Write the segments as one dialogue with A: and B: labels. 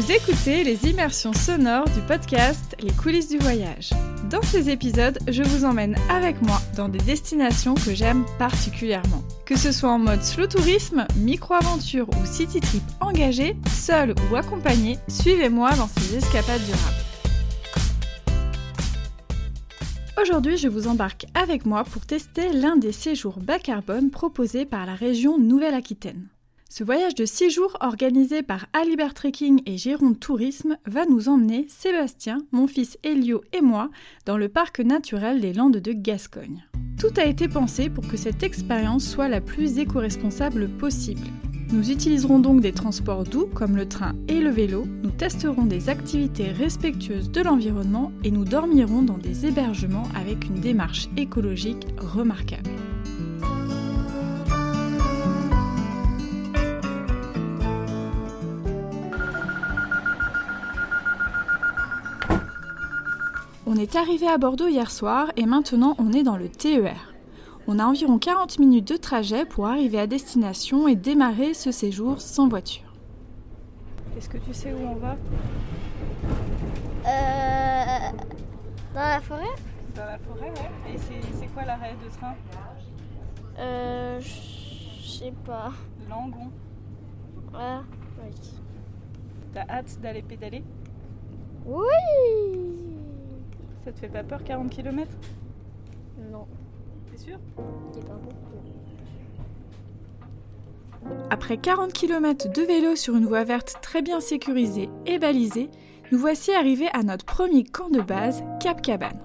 A: Vous écoutez les immersions sonores du podcast Les coulisses du voyage. Dans ces épisodes, je vous emmène avec moi dans des destinations que j'aime particulièrement. Que ce soit en mode slow tourisme, micro-aventure ou city trip engagé, seul ou accompagné, suivez-moi dans ces escapades durables. Aujourd'hui, je vous embarque avec moi pour tester l'un des séjours bas carbone proposés par la région Nouvelle-Aquitaine. Ce voyage de 6 jours organisé par Alibert Trekking et Gironde Tourisme va nous emmener, Sébastien, mon fils Elio et moi, dans le parc naturel des Landes de Gascogne. Tout a été pensé pour que cette expérience soit la plus éco-responsable possible. Nous utiliserons donc des transports doux comme le train et le vélo, nous testerons des activités respectueuses de l'environnement et nous dormirons dans des hébergements avec une démarche écologique remarquable. On est arrivé à Bordeaux hier soir et maintenant on est dans le TER. On a environ 40 minutes de trajet pour arriver à destination et démarrer ce séjour sans voiture. Est-ce que tu sais où on va?
B: Euh. Dans la forêt?
A: Dans la forêt, ouais. Et c'est quoi l'arrêt de train?
B: Euh. Je sais pas.
A: Langon.
B: Ah, oui.
A: T'as hâte d'aller pédaler?
B: Oui
A: Ça te fait pas peur 40 km
B: Non,
A: T'es sûr?
B: C'est pas beaucoup.
A: Après 40 km de vélo sur une voie verte très bien sécurisée et balisée, nous voici arrivés à notre premier camp de base, Cap Cabane.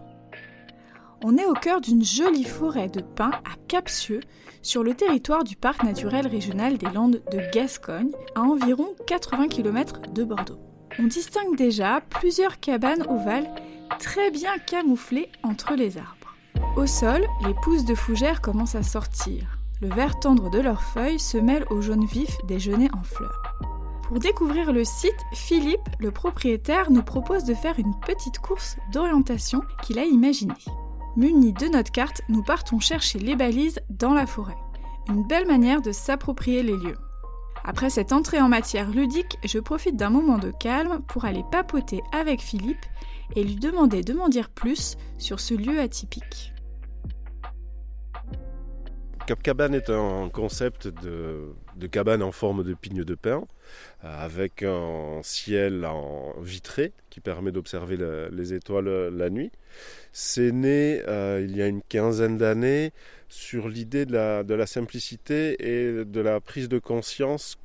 A: On est au cœur d'une jolie forêt de pins à Capsieux, sur le territoire du parc naturel régional des Landes de Gascogne, à environ 80 km de Bordeaux. On distingue déjà plusieurs cabanes ovales très bien camouflées entre les arbres. Au sol, les pousses de fougères commencent à sortir. Le vert tendre de leurs feuilles se mêle au jaune vif des genêts en fleurs. Pour découvrir le site, Philippe, le propriétaire, nous propose de faire une petite course d'orientation qu'il a imaginée. Munis de notre carte, nous partons chercher les balises dans la forêt. Une belle manière de s'approprier les lieux. Après cette entrée en matière ludique, je profite d'un moment de calme pour aller papoter avec Philippe et lui demander de m'en dire plus sur ce lieu atypique.
C: Cap Cabane est un concept de, cabane en forme de pigne de pin, euh, avec un ciel en vitré qui permet d'observer le- les étoiles la nuit. C'est né euh, il y a une quinzaine d'années sur l'idée de la simplicité et de la prise de conscience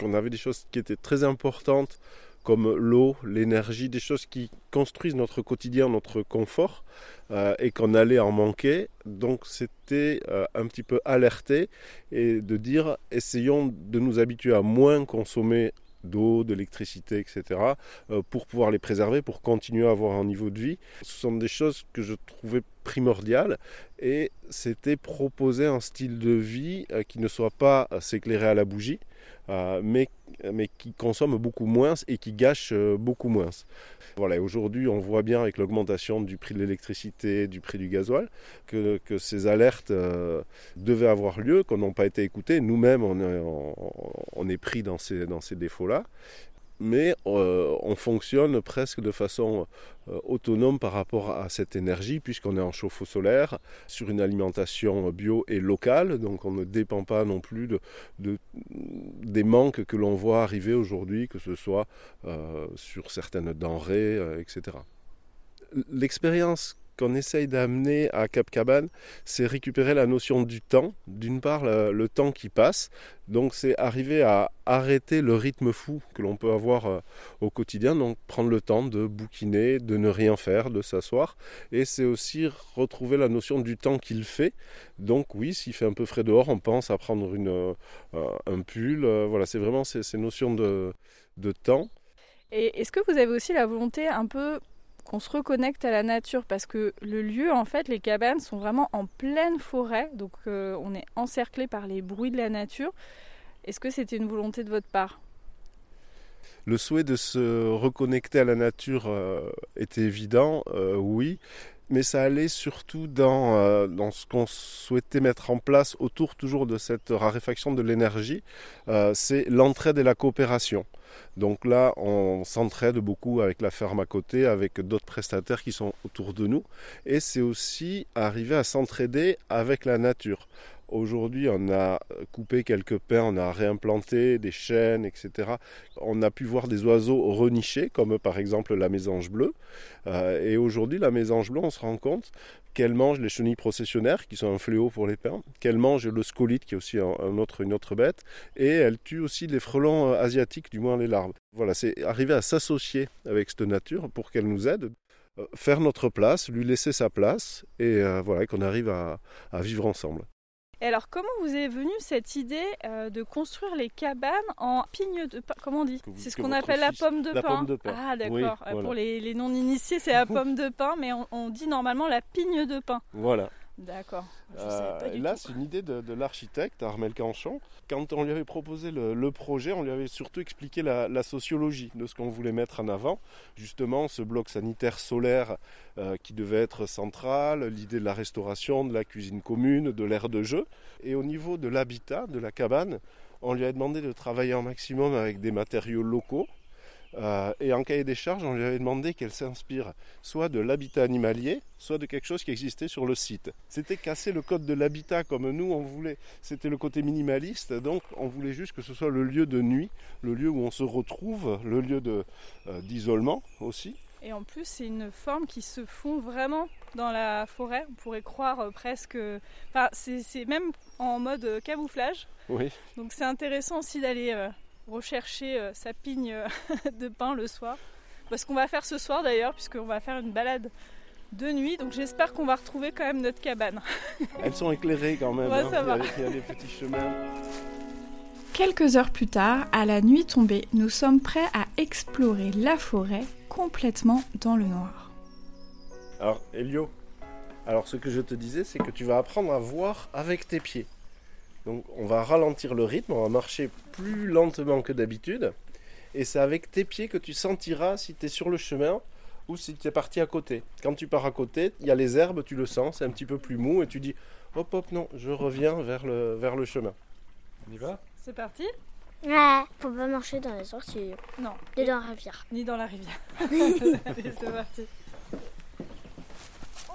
C: qu'on avait des choses qui étaient très importantes comme l'eau, l'énergie, des choses qui construisent notre quotidien, notre confort, euh, et qu'on allait en manquer. Donc c'était euh, un petit peu alerter et de dire essayons de nous habituer à moins consommer d'eau, d'électricité, etc., euh, pour pouvoir les préserver, pour continuer à avoir un niveau de vie. Ce sont des choses que je trouvais primordiales et c'était proposer un style de vie qui ne soit pas s'éclairer à la bougie, mais, mais qui consomme beaucoup moins et qui gâche euh, beaucoup moins. Voilà, aujourd'hui, on voit bien avec l'augmentation du prix de l'électricité, du prix du gasoil, que, que ces alertes euh, devaient avoir lieu, qu'on n'a pas été écoutés. Nous-mêmes, on, on est pris dans ces, dans ces défauts-là. Mais euh, on fonctionne presque de façon euh, autonome par rapport à cette énergie, puisqu'on est en chauffe-eau solaire, sur une alimentation bio et locale, donc on ne dépend pas non plus de, de- des manques que l'on voit arriver aujourd'hui, que ce soit euh, sur certaines denrées, etc. L'expérience qu'on essaye d'amener à Cap Cabane, c'est récupérer la notion du temps. D'une part, le, temps qui passe. Donc, c'est arriver à arrêter le rythme fou que l'on peut avoir euh, au quotidien. Donc, prendre le temps de bouquiner, de ne rien faire, de s'asseoir. Et c'est aussi retrouver la notion du temps qu'il fait. Donc, oui, s'il fait un peu frais dehors, on pense à prendre une, euh, un pull. Euh, voilà, c'est vraiment ces, ces notions de, de temps.
A: Et est-ce que vous avez aussi la volonté un peu qu'on se reconnecte à la nature parce que le lieu, en fait, les cabanes sont vraiment en pleine forêt, donc euh, on est encerclé par les bruits de la nature. Est-ce que c'était une volonté de votre part?
C: Le souhait de se reconnecter à la nature euh, était évident, euh, oui. Mais ça allait surtout dans, euh, dans ce qu'on souhaitait mettre en place autour toujours de cette raréfaction de l'énergie, euh, c'est l'entraide et la coopération. Donc là, on s'entraide beaucoup avec la ferme à côté, avec d'autres prestataires qui sont autour de nous, et c'est aussi arriver à s'entraider avec la nature. Aujourd'hui, on a coupé quelques pins, on a réimplanté des chênes, etc. On a pu voir des oiseaux renichés, comme par exemple la mésange bleue. Euh, et aujourd'hui, la mésange bleue, on se rend compte qu'elle mange les chenilles processionnaires, qui sont un fléau pour les pins, qu'elle mange le scolite, qui est aussi une autre bête, et elle tue aussi les frelons euh, asiatiques, du moins les larves. Voilà, c'est arriver à s'associer avec cette nature pour qu'elle nous aide euh, faire notre place, lui laisser sa place, et voilà, qu'on arrive à vivre ensemble.
A: Et alors, comment vous est venue cette idée euh, de construire les cabanes en pigne de pain? Comment on dit? C'est ce qu'on appelle la pomme de pain. Ah, d'accord. Euh, pour les, non-initiés, c'est la pomme de pain, mais on, dit normalement la pigne de pain.
C: Voilà.
A: D'accord.
C: Euh, là, c'est une idée de, l'architecte Armel Canchon. Quand on lui avait proposé le, projet, on lui avait surtout expliqué la, sociologie de ce qu'on voulait mettre en avant. Justement, ce bloc sanitaire solaire euh, qui devait être central, l'idée de la restauration, de la cuisine commune, de l'aire de jeu. Et au niveau de l'habitat, de la cabane, on lui a demandé de travailler un maximum avec des matériaux locaux euh, et en cahier des charges, on lui avait demandé qu'elle s'inspire soit de l'habitat animalier, soit de quelque chose qui existait sur le site. C'était casser le code de l'habitat comme nous on voulait. C'était le côté minimaliste, donc on voulait juste que ce soit le lieu de nuit, le lieu où on se retrouve, le lieu euh, d'isolement aussi.
A: Et en plus, c'est une forme qui se fond vraiment dans la forêt. On pourrait croire euh, presque. Enfin, c'est même en mode camouflage.
C: Oui.
A: Donc c'est intéressant aussi d'aller rechercher euh, sa pigne euh, de pain le soir. Ce qu'on va faire ce soir d'ailleurs, puisqu'on va faire une balade de nuit. Donc j'espère qu'on va retrouver quand même notre cabane.
C: Elles sont éclairées quand même.
A: Hein.
C: Il, y a, des petits chemins.
A: Quelques heures plus tard, à la nuit tombée, nous sommes prêts à explorer la forêt complètement dans le noir.
C: Alors, Elio, alors ce que je te disais, c'est que tu vas apprendre à voir avec tes pieds. Donc on va ralentir le rythme, on va marcher plus lentement que d'habitude. Et c'est avec tes pieds que tu sentiras si tu es sur le chemin ou si tu es parti à côté. Quand tu pars à côté, il y a les herbes, tu le sens, c'est un petit peu plus mou et tu dis hop hop non, je reviens vers le, vers le chemin. On y va?
A: C'est parti?
B: Ouais, faut pas marcher dans les sorties.
A: Non.
B: Ni dans la rivière.
A: Ni dans la rivière. Allez, c'est parti.
B: Oh,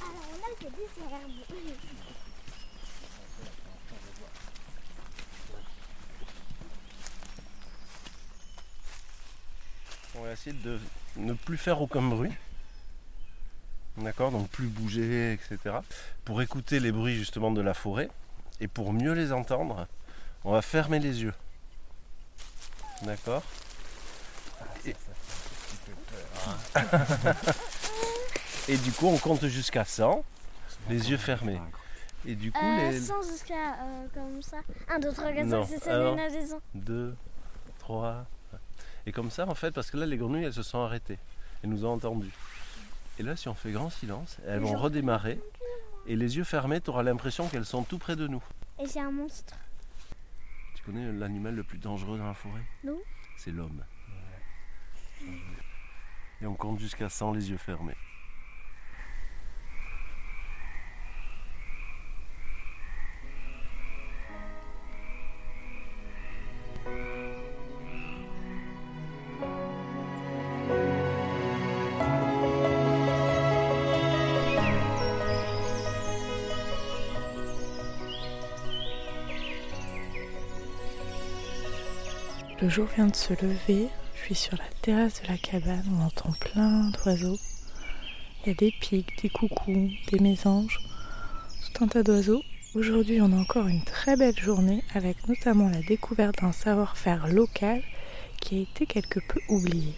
B: alors là, c'est des herbes.
C: On va essayer de ne plus faire aucun bruit. D'accord Donc plus bouger, etc. Pour écouter les bruits justement de la forêt. Et pour mieux les entendre, on va fermer les yeux. D'accord et... du coup, on compte jusqu'à 100, les yeux fermés. Et du coup,
B: euh, les... 100 jusqu'à euh, comme ça. 1, 2, 3, 4, 5, 6, 7, 8,
C: 2, 3, et comme ça, en fait, parce que là, les grenouilles, elles se sont arrêtées. Elles nous ont entendus. Et là, si on fait grand silence, elles vont redémarrer. Et les yeux fermés, tu auras l'impression qu'elles sont tout près de nous.
B: Et c'est un monstre.
C: Tu connais l'animal le plus dangereux dans la forêt?
B: Non.
C: C'est l'homme. Et on compte jusqu'à 100 les yeux fermés.
A: Le jour vient de se lever, je suis sur la terrasse de la cabane, on entend plein d'oiseaux. Il y a des pics, des coucous, des mésanges, tout un tas d'oiseaux. Aujourd'hui, on a encore une très belle journée avec notamment la découverte d'un savoir-faire local qui a été quelque peu oublié.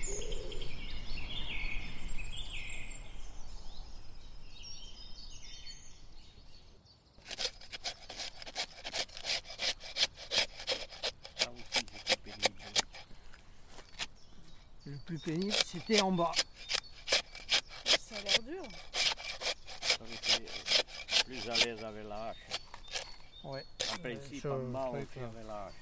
D: Pénible, c'était en bas.
A: Ça a l'air dur.
D: plus à l'aise avec la hache. Ouais. En principe, en bas, on fait avec la hache.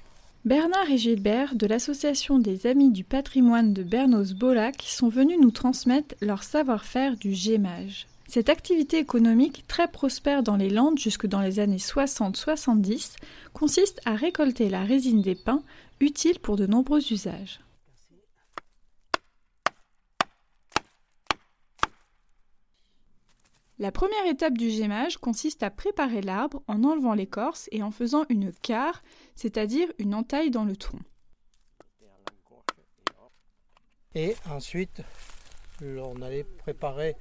A: Bernard et Gilbert de l'association des Amis du patrimoine de Bernos Bolac sont venus nous transmettre leur savoir-faire du gémage. Cette activité économique très prospère dans les Landes jusque dans les années 60-70 consiste à récolter la résine des pins utile pour de nombreux usages. La première étape du gémage consiste à préparer l'arbre en enlevant l'écorce et en faisant une carre, c'est-à-dire une entaille dans le tronc.
E: Et ensuite, on allait préparer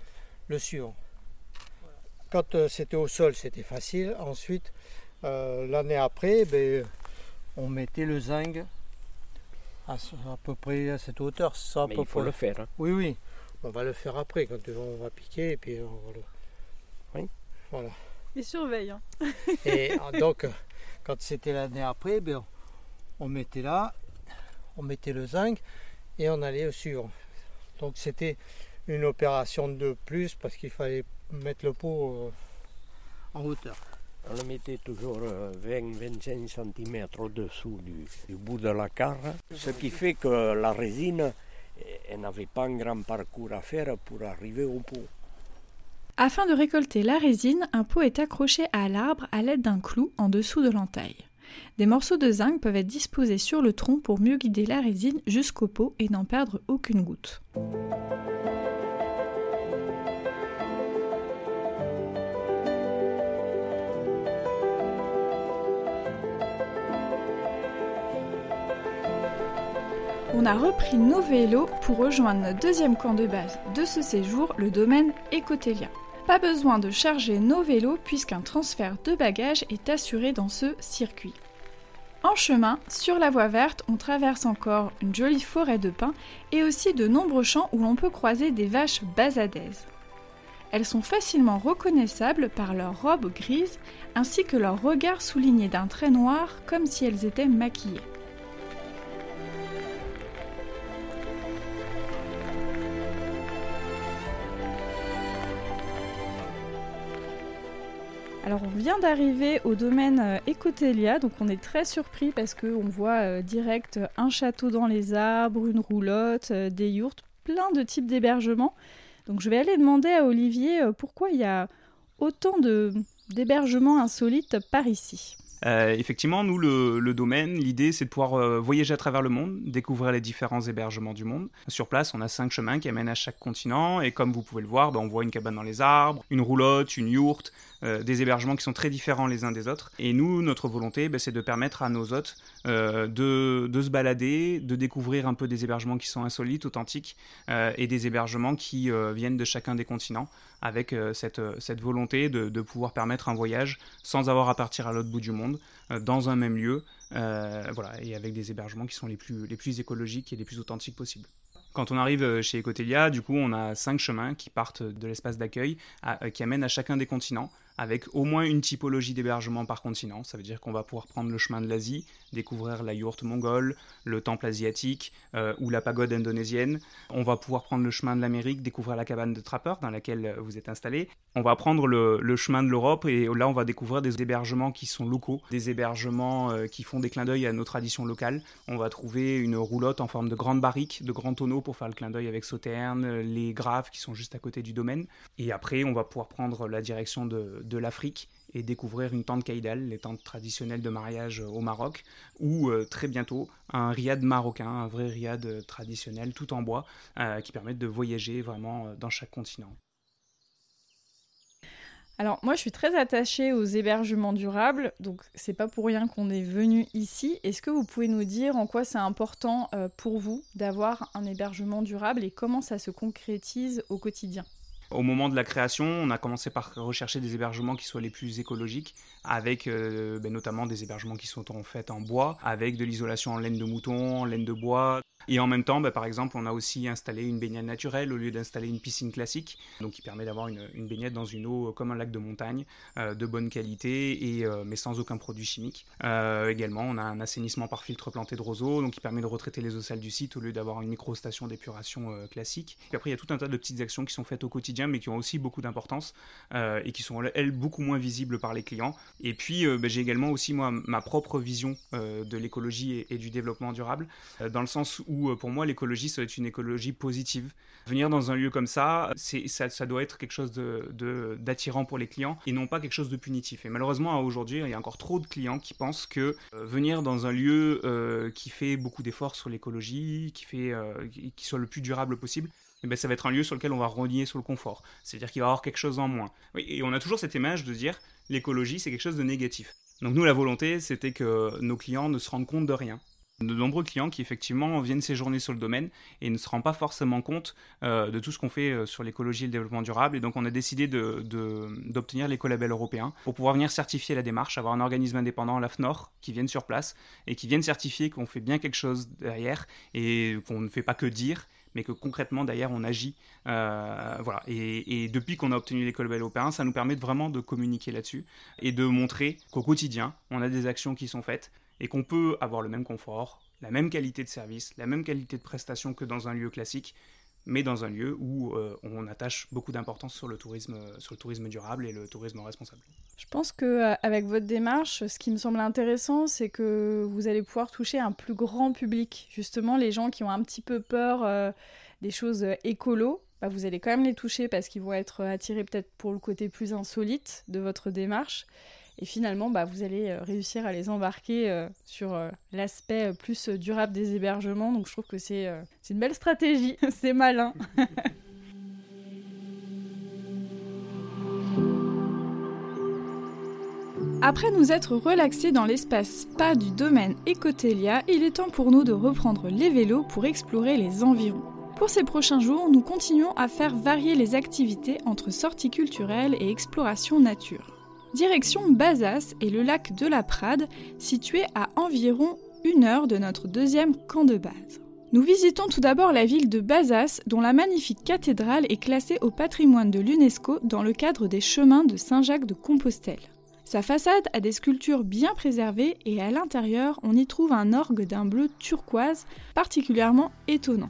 E: le suivant. Quand euh, c'était au sol, c'était facile. Ensuite, euh, l'année après, ben, on mettait le zinc à, peu près à cette hauteur.
D: Ça, il faut le faire. Hein.
E: Oui, oui. On va le faire après, quand on va piquer, et puis on va le...
A: Oui. Voilà. Il surveille. Hein.
E: et donc, quand c'était l'année après, ben, on mettait là, on mettait le zinc, et on allait au suivant. Donc c'était une opération de plus parce qu'il fallait mettre le pot euh, en hauteur.
D: On le mettait toujours 20-25 euh, cm au-dessous du, bout de la carre, ce qui fait que la résine n'avait pas un grand parcours à faire pour arriver au pot.
A: Afin de récolter la résine, un pot est accroché à l'arbre à l'aide d'un clou en dessous de l'entaille. Des morceaux de zinc peuvent être disposés sur le tronc pour mieux guider la résine jusqu'au pot et n'en perdre aucune goutte. On a repris nos vélos pour rejoindre notre deuxième camp de base de ce séjour, le domaine Ecotelia. Pas besoin de charger nos vélos puisqu'un transfert de bagages est assuré dans ce circuit. En chemin, sur la voie verte, on traverse encore une jolie forêt de pins et aussi de nombreux champs où l'on peut croiser des vaches basadaises. Elles sont facilement reconnaissables par leur robe grise ainsi que leur regard souligné d'un trait noir comme si elles étaient maquillées. Alors on vient d'arriver au domaine euh, Ecotelia, donc on est très surpris parce qu'on voit euh, direct un château dans les arbres, une roulotte, euh, des yourtes, plein de types d'hébergements. Donc je vais aller demander à Olivier pourquoi il y a autant d'hébergements insolites par ici.
F: Euh, effectivement, nous, le, domaine, l'idée, c'est de pouvoir euh, voyager à travers le monde, découvrir les différents hébergements du monde. Sur place, on a cinq chemins qui amènent à chaque continent, et comme vous pouvez le voir, ben, on voit une cabane dans les arbres, une roulotte, une yourte, euh, des hébergements qui sont très différents les uns des autres. Et nous, notre volonté, ben, c'est de permettre à nos hôtes de, de, se balader, de découvrir un peu des hébergements qui sont insolites, authentiques, et des hébergements qui viennent de chacun des continents avec euh, euh, cette, volonté de, pouvoir permettre un voyage sans avoir à partir à l'autre bout du monde, euh, dans un même lieu, voilà, et avec des hébergements qui sont les plus, les plus écologiques et les plus authentiques possibles. Quand on arrive chez Ecotelia, du coup, on a cinq chemins qui partent de l'espace d'accueil, qui amènent à chacun des continents, avec au moins une typologie d'hébergement par continent. Ça veut dire qu'on va pouvoir prendre le chemin de l'Asie, découvrir la yourte mongole, le temple asiatique euh, ou la pagode indonésienne. On va pouvoir prendre le chemin de l'Amérique, découvrir la cabane de trappeur dans laquelle vous êtes installé. On va prendre le, chemin de l'Europe et là on va découvrir des hébergements qui sont locaux, des hébergements euh, qui font des clins d'œil à nos traditions locales. On va trouver une roulotte en forme de grande barrique, de grands tonneaux pour faire le clin d'œil avec Sauterne, les graves qui sont juste à côté du domaine. Et après on va pouvoir prendre la direction de l'Afrique et découvrir une tente kaïdal, les tentes traditionnelles de mariage au Maroc, ou euh, très bientôt un riad marocain, un vrai riad euh, traditionnel tout en bois, euh, qui permet de voyager vraiment dans chaque continent.
A: Alors moi je suis très attachée aux hébergements durables, donc c'est pas pour rien qu'on est venu ici. Est-ce que vous pouvez nous dire en quoi c'est important pour vous d'avoir un hébergement durable et comment ça se concrétise au quotidien?
F: Au moment de la création, on a commencé par rechercher des hébergements qui soient les plus écologiques, avec euh, ben, notamment des hébergements qui sont en fait en bois, avec de l'isolation en laine de mouton, en laine de bois, et en même temps, bah, par exemple, on a aussi installé une baignade naturelle au lieu d'installer une piscine classique, donc qui permet d'avoir une, baignade dans une eau comme un lac de montagne, euh, de bonne qualité, et, euh, mais sans aucun produit chimique. Euh, également, on a un assainissement par filtre planté de roseaux, donc qui permet de retraiter les eaux sales du site au lieu d'avoir une micro-station d'épuration classique. Et après, il y a tout un tas de petites actions qui sont faites au quotidien, mais qui ont aussi beaucoup d'importance et qui sont, elles, beaucoup moins visibles par les clients. Et puis, bah, j'ai également aussi, moi, ma propre vision de l'écologie et, du développement durable, dans le sens où où euh, pour moi l'écologie, ça doit être une écologie positive. Venir dans un lieu comme ça, ça, doit être quelque chose d'attirant pour les clients et non pas quelque chose de punitif. Et malheureusement, aujourd'hui, il y a encore trop de clients qui pensent que euh, venir dans un lieu qui fait beaucoup d'efforts sur l'écologie, qui, fait, qui soit le plus durable possible, eh ben, ça va être un lieu sur lequel on va renier sur le confort. C'est-à-dire qu'il va y avoir quelque chose en moins. et on a toujours cette image de dire l'écologie, c'est quelque chose de négatif. Donc nous, la volonté, c'était que nos clients ne se rendent compte de rien. De nombreux clients qui effectivement viennent séjourner sur le domaine et ne se rendent pas forcément compte euh, de tout ce qu'on fait euh, sur l'écologie et le développement durable. Et donc on a décidé d'obtenir l'écolabel européen pour pouvoir venir certifier la démarche, avoir un organisme indépendant, l'AFNOR, qui vienne sur place et qui vienne certifier qu'on fait bien quelque chose derrière et qu'on ne fait pas que dire mais que concrètement derrière on agit. Euh, voilà. Et, depuis qu'on a obtenu l'école Belle Opéra, ça nous permet vraiment de communiquer là-dessus et de montrer qu'au quotidien, on a des actions qui sont faites et qu'on peut avoir le même confort, la même qualité de service, la même qualité de prestation que dans un lieu classique, mais dans un lieu où euh, on attache beaucoup d'importance sur le tourisme, sur le tourisme durable et le tourisme responsable.
A: Je pense que euh, avec votre démarche, ce qui me semble intéressant, c'est que vous allez pouvoir toucher un plus grand public. Justement, les gens qui ont un petit peu peur euh, des choses écolo, bah, vous allez quand même les toucher parce qu'ils vont être attirés peut-être pour le côté plus insolite de votre démarche. Et finalement, bah, vous allez euh, réussir à les embarquer euh, sur euh, l'aspect plus durable des hébergements. Donc je trouve que c'est une belle stratégie, c'est malin. Après nous être relaxés dans l'espace spa du domaine Ecotelia, il est temps pour nous de reprendre les vélos pour explorer les environs. Pour ces prochains jours, nous continuons à faire varier les activités entre sorties culturelles et exploration nature. Direction Bazas et le lac de la Prade, situé à environ une heure de notre deuxième camp de base. Nous visitons tout d'abord la ville de Bazas, dont la magnifique cathédrale est classée au patrimoine de l'UNESCO dans le cadre des chemins de Saint-Jacques de Compostelle. Sa façade a des sculptures bien préservées et à l'intérieur, on y trouve un orgue d'un bleu turquoise particulièrement étonnant.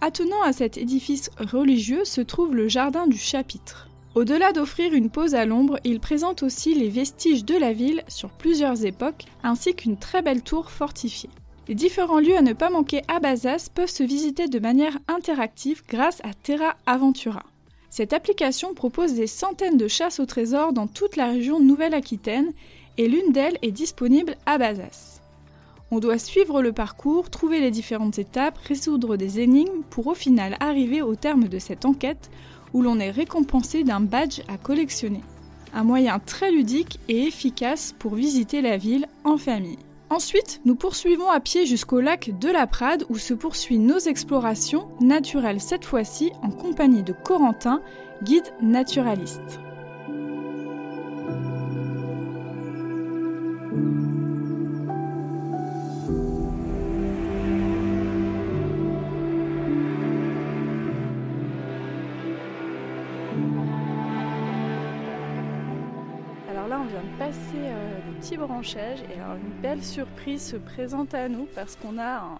A: Attenant à cet édifice religieux se trouve le jardin du chapitre. Au-delà d'offrir une pause à l'ombre, il présente aussi les vestiges de la ville sur plusieurs époques, ainsi qu'une très belle tour fortifiée. Les différents lieux à ne pas manquer à Bazas peuvent se visiter de manière interactive grâce à Terra Aventura. Cette application propose des centaines de chasses au trésor dans toute la région Nouvelle-Aquitaine et l'une d'elles est disponible à Bazas. On doit suivre le parcours, trouver les différentes étapes, résoudre des énigmes pour au final arriver au terme de cette enquête où l'on est récompensé d'un badge à collectionner. Un moyen très ludique et efficace pour visiter la ville en famille. Ensuite, nous poursuivons à pied jusqu'au lac de la Prade où se poursuivent nos explorations naturelles cette fois-ci en compagnie de Corentin, guide naturaliste. Branchage et alors une belle surprise se présente à nous parce qu'on a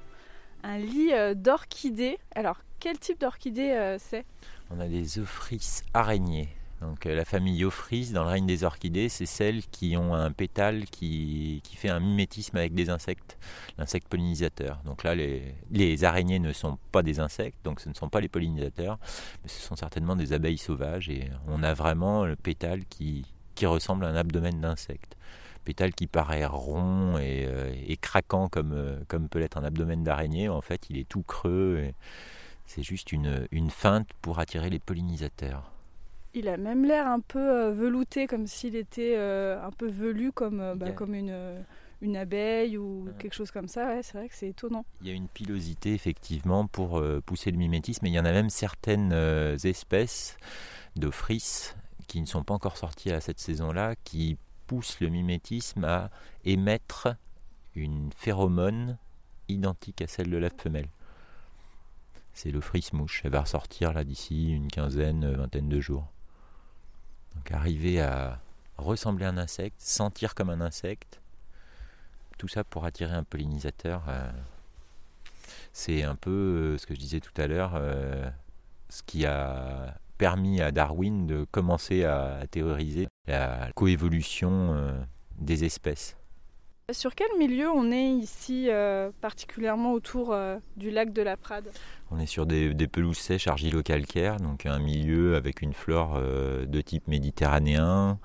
A: un, lit euh, d'orchidées. Alors quel type d'orchidée euh, c'est?
G: On a des Ophrys araignées. Donc euh, la famille Ophrys dans le règne des orchidées, c'est celles qui ont un pétale qui, qui, fait un mimétisme avec des insectes, l'insecte pollinisateur. Donc là, les, les, araignées ne sont pas des insectes, donc ce ne sont pas les pollinisateurs, mais ce sont certainement des abeilles sauvages et on a vraiment le pétale qui, qui ressemble à un abdomen d'insecte pétale qui paraît rond et, euh, craquant comme, euh, comme peut l'être un abdomen d'araignée, en fait il est tout creux. C'est juste une, une feinte pour attirer les pollinisateurs.
A: Il a même l'air un peu euh, velouté, comme s'il était un peu velu, comme, bah, comme une, une abeille ou quelque chose comme ça. Ouais, c'est vrai que c'est étonnant.
G: Il y a une pilosité effectivement pour pousser le mimétisme, et il y en a même certaines espèces de frisses qui ne sont pas encore sorties à cette saison-là, qui pousse le mimétisme à émettre une phéromone identique à celle de la femelle. C'est le frise-mouche. Elle va ressortir là d'ici une quinzaine, vingtaine de jours. Donc arriver à ressembler à un insecte, sentir comme un insecte, tout ça pour attirer un pollinisateur. Euh, c'est un peu euh, ce que je disais tout à l'heure, euh, ce qui a permis à Darwin de commencer à, théoriser la coévolution euh, des espèces.
A: Sur quel milieu on est ici, euh, particulièrement autour euh, du lac de la Prade?
G: On est sur des, pelouses sèches argilo-calcaires, donc un milieu avec une flore euh, de type méditerranéen,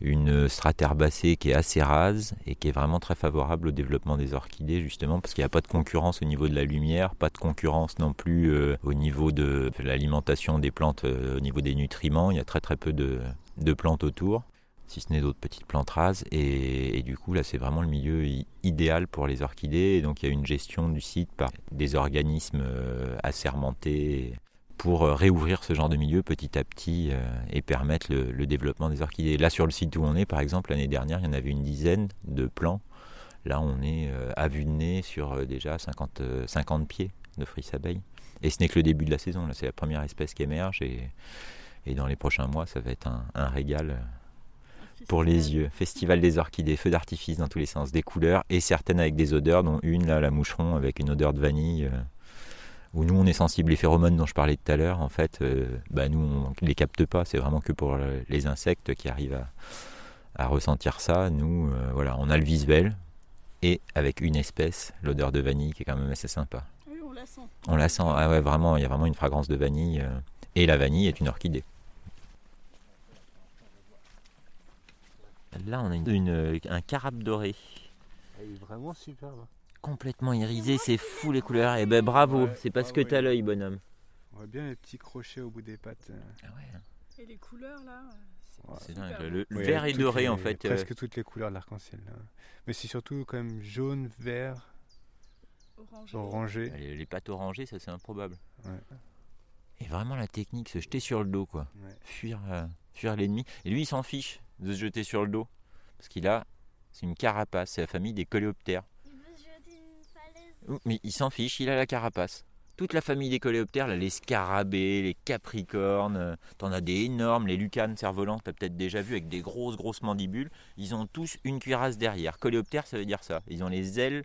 G: une strate herbacée qui est assez rase et qui est vraiment très favorable au développement des orchidées, justement parce qu'il n'y a pas de concurrence au niveau de la lumière, pas de concurrence non plus au niveau de l'alimentation des plantes, au niveau des nutriments. Il y a très très peu de plantes autour si ce n'est d'autres petites plantes rases. Et, du coup, là, c'est vraiment le milieu idéal pour les orchidées. Et donc, il y a une gestion du site par des organismes euh, assermentés pour euh, réouvrir ce genre de milieu petit à petit euh, et permettre le, développement des orchidées. Là, sur le site où on est, par exemple, l'année dernière, il y en avait une dizaine de plants. Là, on est à vue de nez sur déjà 50, 50 pieds de fris abeilles. Et ce n'est que le début de la saison. C'est la première espèce qui émerge. Et dans les prochains mois, ça va être un régal pour les yeux. Festival des orchidées, feux d'artifice dans tous les sens, des couleurs et certaines avec des odeurs, dont une là, la moucheron avec une odeur de vanille. Euh, où nous on est sensible les phéromones dont je parlais tout à l'heure. En fait, euh, bah, nous on les capte pas. C'est vraiment que pour les insectes qui arrivent à, ressentir ça. Nous, euh, voilà, on a le visuel et avec une espèce, l'odeur de vanille qui est quand même assez sympa.
A: Oui, on la sent.
G: On la sent. Ah ouais, vraiment, il y a vraiment une fragrance de vanille. et la vanille est une orchidée. Là, on a une, un carabe doré.
H: Il est vraiment superbe.
G: Complètement irisé, c'est fou les couleurs. Et eh ben bravo, c'est parce que t'as l'œil, bonhomme.
H: On voit bien les petits crochets au bout des pattes.
A: Ah ouais. Et les couleurs là
G: c'est dingue. Le, vert et doré en fait.
H: Euh. Presque toutes les couleurs de l'arc-en-ciel. Mais c'est surtout quand même jaune, vert, orangé.
G: Les, pattes orangées, ça c'est improbable. Et vraiment la technique, se jeter sur le dos quoi. Fuir, euh, fuir l'ennemi. Et lui il s'en fiche de se jeter sur le dos. Parce qu'il a, c'est une carapace, c'est la famille des coléoptères.
B: Il veut se jeter une falaise.
G: Mais il s'en fiche, il a la carapace. Toute la famille des coléoptères, là, les scarabées, les capricornes, euh, t'en as des énormes, les lucanes cerf-volantes, t'as peut-être déjà vu avec des grosses grosses mandibules. Ils ont tous une cuirasse derrière. Coléoptère, ça veut dire ça. Ils ont les ailes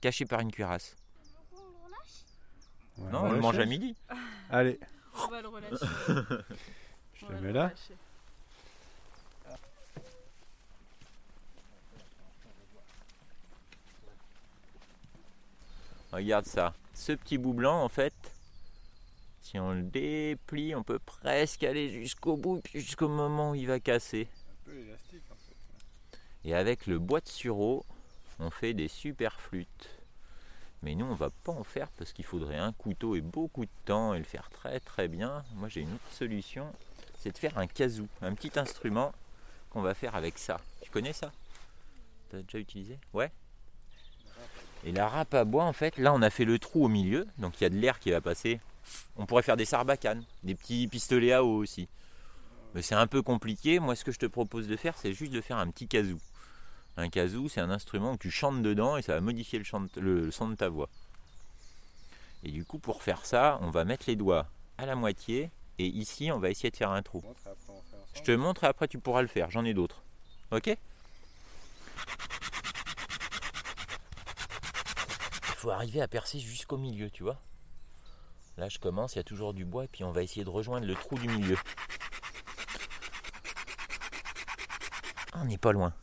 G: cachées par une cuirasse.
B: on le
G: non, on, le mange à midi.
H: Allez.
A: On va le relâcher.
G: Regarde ça. Ce petit bout blanc, en fait, si on le déplie, on peut presque aller jusqu'au bout, jusqu'au moment où il va casser. Et avec le bois de sureau, on fait des super flûtes. Mais nous, on va pas en faire parce qu'il faudrait un couteau et beaucoup de temps et le faire très très bien. Moi, j'ai une autre solution, c'est de faire un kazoo, un petit instrument qu'on va faire avec ça. Tu connais ça? Tu as déjà utilisé? Ouais et la râpe à bois, en fait, là on a fait le trou au milieu, donc il y a de l'air qui va passer. On pourrait faire des sarbacanes, des petits pistolets à eau aussi. Mais c'est un peu compliqué. Moi, ce que je te propose de faire, c'est juste de faire un petit kazoo. Un kazoo, c'est un instrument que tu chantes dedans et ça va modifier le, son de ta voix. Et du coup, pour faire ça, on va mettre les doigts à la moitié et ici, on va essayer de faire un trou. Je te montre et après tu pourras le faire. J'en ai d'autres. Ok? Faut arriver à percer jusqu'au milieu, tu vois. Là, je commence, il y a toujours du bois, et puis on va essayer de rejoindre le trou du milieu. On n'est pas loin.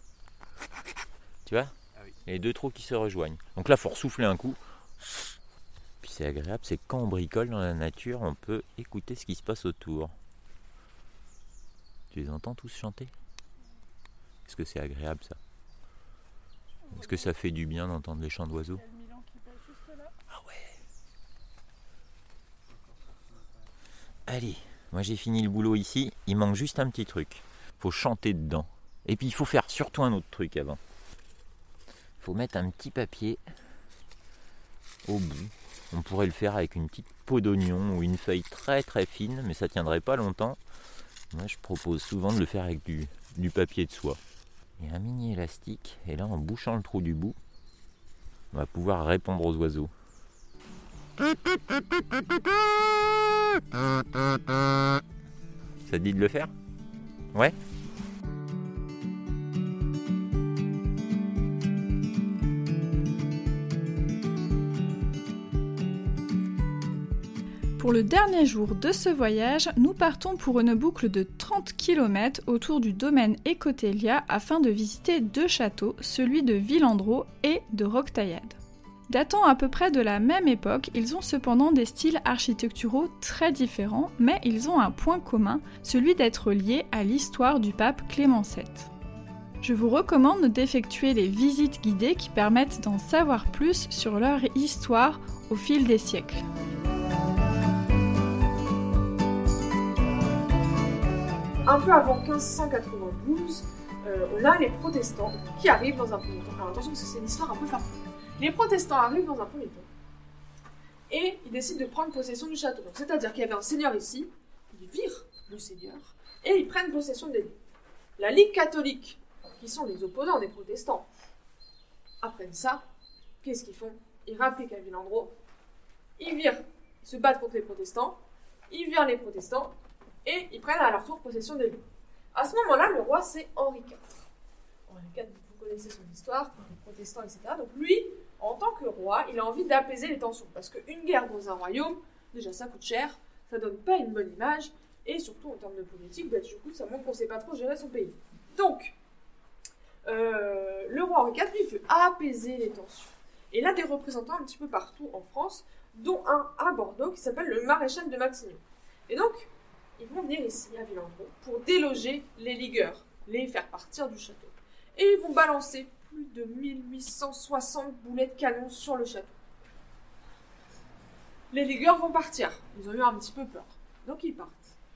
G: Tu vois? Ah Il y a les deux trous qui se rejoignent. Donc là, il faut ressouffler un coup. Agréable, c'est quand on bricole dans la nature, on peut écouter ce qui se passe autour. Tu les entends tous chanter? Est-ce que c'est agréable ça? Est-ce que ça fait du bien d'entendre les chants d'oiseaux? Allez, moi j'ai fini le boulot ici, il manque juste un petit truc. Faut chanter dedans. Et puis il faut faire surtout un autre truc avant. Il faut mettre un petit papier au bout. On pourrait le faire avec une petite peau d'oignon ou une feuille très très fine, mais ça tiendrait pas longtemps. Moi je propose souvent de le faire avec du, du papier de soie. Et un mini élastique, et là en bouchant le trou du bout, on va pouvoir répondre aux oiseaux. Ça te dit de le faire? Ouais?
A: Pour le dernier jour de ce voyage, nous partons pour une boucle de 30 km autour du domaine Écotélia afin de visiter deux châteaux, celui de Villandreau et de Roquetaillade. Datant à peu près de la même époque, ils ont cependant des styles architecturaux très différents, mais ils ont un point commun, celui d'être liés à l'histoire du pape Clément VII. Je vous recommande d'effectuer les visites guidées qui permettent d'en savoir plus sur leur histoire au fil des siècles.
I: Un peu avant 1592, euh, on a les protestants qui arrivent dans un premier temps. Alors attention parce que c'est une histoire un peu farfouille. Les protestants arrivent dans un premier temps et ils décident de prendre possession du château. C'est-à-dire qu'il y avait un seigneur ici, ils virent le seigneur et ils prennent possession des lieux. La Ligue catholique, qui sont les opposants des protestants, apprennent ça. Qu'est-ce qu'ils font? Ils rappliquent à Villandreau, ils virent, ils se battent contre les protestants, ils virent les protestants et ils prennent à leur tour possession des lieux. À ce moment-là, le roi, c'est Henri IV. Henri IV, vous connaissez son histoire, les protestants, etc. Donc lui, en tant que roi, il a envie d'apaiser les tensions. Parce qu'une guerre dans un royaume, déjà, ça coûte cher, ça donne pas une bonne image, et surtout en termes de politique, bah, du coup, ça montre qu'on sait pas trop gérer son pays. Donc, euh, le roi Henri IV, lui, veut apaiser les tensions. Et a des représentants un petit peu partout en France, dont un à Bordeaux qui s'appelle le maréchal de Matignon. Et donc, ils vont venir ici à Villandreau pour déloger les ligueurs, les faire partir du château. Et ils vont balancer plus de 1860 boulets de canon sur le château. Les ligueurs vont partir. Ils ont eu un petit peu peur. Donc ils partent.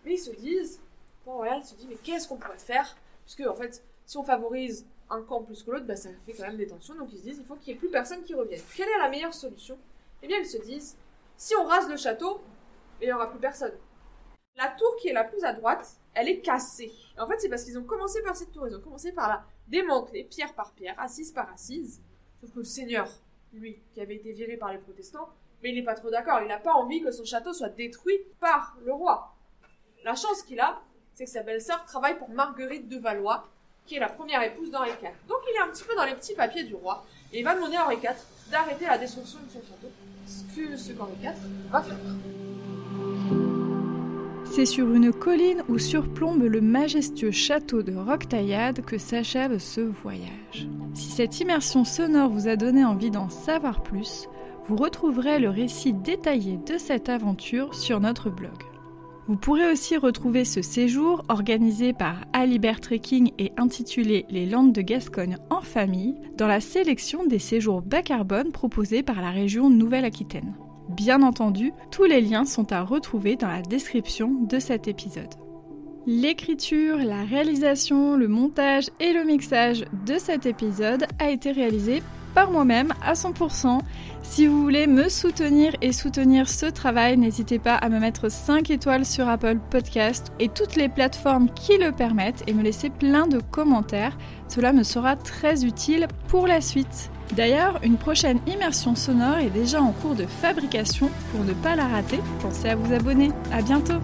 I: Mais ils se disent, bon Royal se dit, mais qu'est-ce qu'on pourrait faire? Puisque en fait, si on favorise un camp plus que l'autre, bah, ça fait quand même des tensions. Donc ils se disent, il faut qu'il n'y ait plus personne qui revienne. Quelle est la meilleure solution? Eh bien, ils se disent, si on rase le château, il n'y aura plus personne. La tour qui est la plus à droite, elle est cassée. En fait, c'est parce qu'ils ont commencé par cette tour. Ils ont commencé par la démanteler, pierre par pierre, assise par assise. Sauf que le seigneur, lui, qui avait été viré par les protestants, mais il n'est pas trop d'accord. Il n'a pas envie que son château soit détruit par le roi. La chance qu'il a, c'est que sa belle-sœur travaille pour Marguerite de Valois, qui est la première épouse d'Henri IV. Donc il est un petit peu dans les petits papiers du roi, et il va demander à Henri IV d'arrêter la destruction de son château, ce que ce qu'Henri IV va faire.
A: C'est sur une colline où surplombe le majestueux château de Roquetaillade que s'achève ce voyage. Si cette immersion sonore vous a donné envie d'en savoir plus, vous retrouverez le récit détaillé de cette aventure sur notre blog. Vous pourrez aussi retrouver ce séjour organisé par Alibert Trekking et intitulé Les Landes de Gascogne en famille dans la sélection des séjours bas carbone proposés par la région Nouvelle-Aquitaine. Bien entendu, tous les liens sont à retrouver dans la description de cet épisode. L'écriture, la réalisation, le montage et le mixage de cet épisode a été réalisé par moi-même à 100%. Si vous voulez me soutenir et soutenir ce travail, n'hésitez pas à me mettre 5 étoiles sur Apple Podcast et toutes les plateformes qui le permettent et me laisser plein de commentaires. Cela me sera très utile pour la suite. D'ailleurs, une prochaine immersion sonore est déjà en cours de fabrication. Pour ne pas la rater, pensez à vous abonner. À bientôt!